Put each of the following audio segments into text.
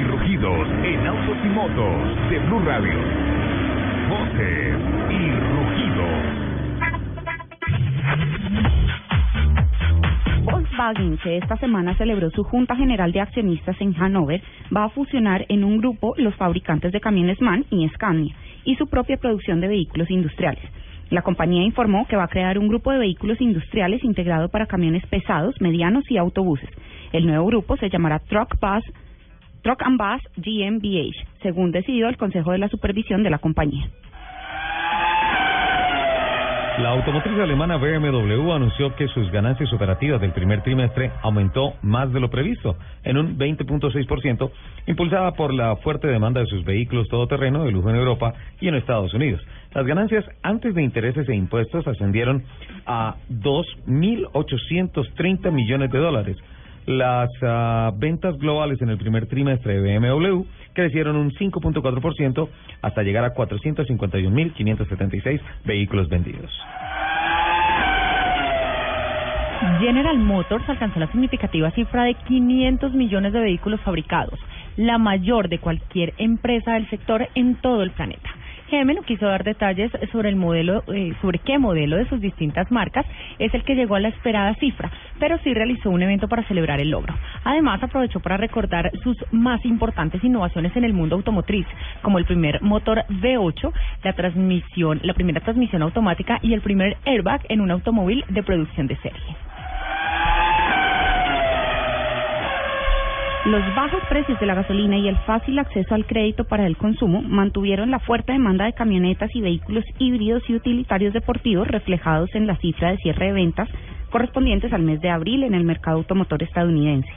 y rugidos en autos y motos de Blue Radio. Voces y rugidos. Volkswagen, que esta semana celebró su Junta General de Accionistas en Hannover, va a fusionar en un grupo los fabricantes de camiones MAN y Scania y su propia producción de vehículos industriales. La compañía informó que va a crear un grupo de vehículos industriales integrado para camiones pesados, medianos y autobuses. El nuevo grupo se llamará Truck Bus Truck and Bus GmbH, según decidió el Consejo de la Supervisión de la compañía. La automotriz alemana BMW anunció que sus ganancias operativas del primer trimestre aumentó más de lo previsto, en un 20.6%, impulsada por la fuerte demanda de sus vehículos todoterreno de lujo en Europa y en Estados Unidos. Las ganancias antes de intereses e impuestos ascendieron a 2.830 millones de dólares. Las ah, ventas globales en el primer trimestre de BMW crecieron un 5.4% hasta llegar a 451.576 vehículos vendidos. General Motors alcanzó la significativa cifra de 500 millones de vehículos fabricados, la mayor de cualquier empresa del sector en todo el planeta. No quiso dar detalles sobre el modelo, eh, sobre qué modelo de sus distintas marcas es el que llegó a la esperada cifra, pero sí realizó un evento para celebrar el logro. Además, aprovechó para recordar sus más importantes innovaciones en el mundo automotriz, como el primer motor V8, la transmisión, la primera transmisión automática y el primer airbag en un automóvil de producción de serie. Los bajos precios de la gasolina y el fácil acceso al crédito para el consumo mantuvieron la fuerte demanda de camionetas y vehículos híbridos y utilitarios deportivos reflejados en la cifra de cierre de ventas correspondientes al mes de abril en el mercado automotor estadounidense.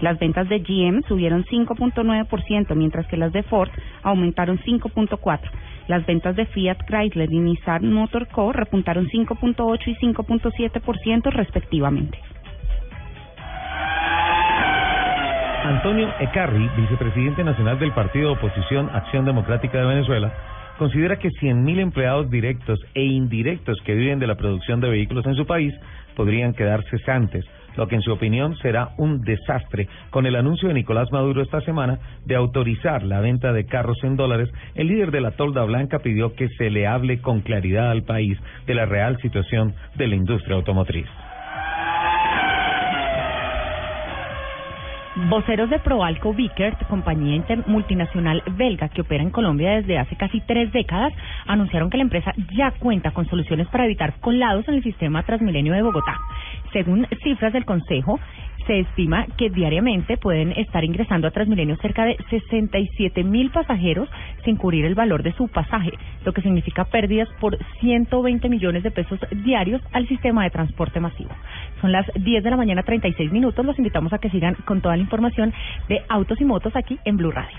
Las ventas de GM subieron 5.9%, mientras que las de Ford aumentaron 5.4%. Las ventas de Fiat Chrysler y Nissan Motor Co. repuntaron 5.8 y 5.7% respectivamente. Antonio Ecarri, vicepresidente nacional del Partido de Oposición Acción Democrática de Venezuela, considera que 100.000 empleados directos e indirectos que viven de la producción de vehículos en su país podrían quedar cesantes, lo que en su opinión será un desastre. Con el anuncio de Nicolás Maduro esta semana de autorizar la venta de carros en dólares, el líder de la tolda blanca pidió que se le hable con claridad al país de la real situación de la industria automotriz. Voceros de Proalco Vickert, compañía multinacional belga que opera en Colombia desde hace casi tres décadas, anunciaron que la empresa ya cuenta con soluciones para evitar colados en el sistema Transmilenio de Bogotá. Según cifras del Consejo, se estima que diariamente pueden estar ingresando a Transmilenio cerca de 67 mil pasajeros sin cubrir el valor de su pasaje, lo que significa pérdidas por 120 millones de pesos diarios al sistema de transporte masivo. Son las 10 de la mañana, 36 minutos. Los invitamos a que sigan con toda la información de autos y motos aquí en Blue Radio.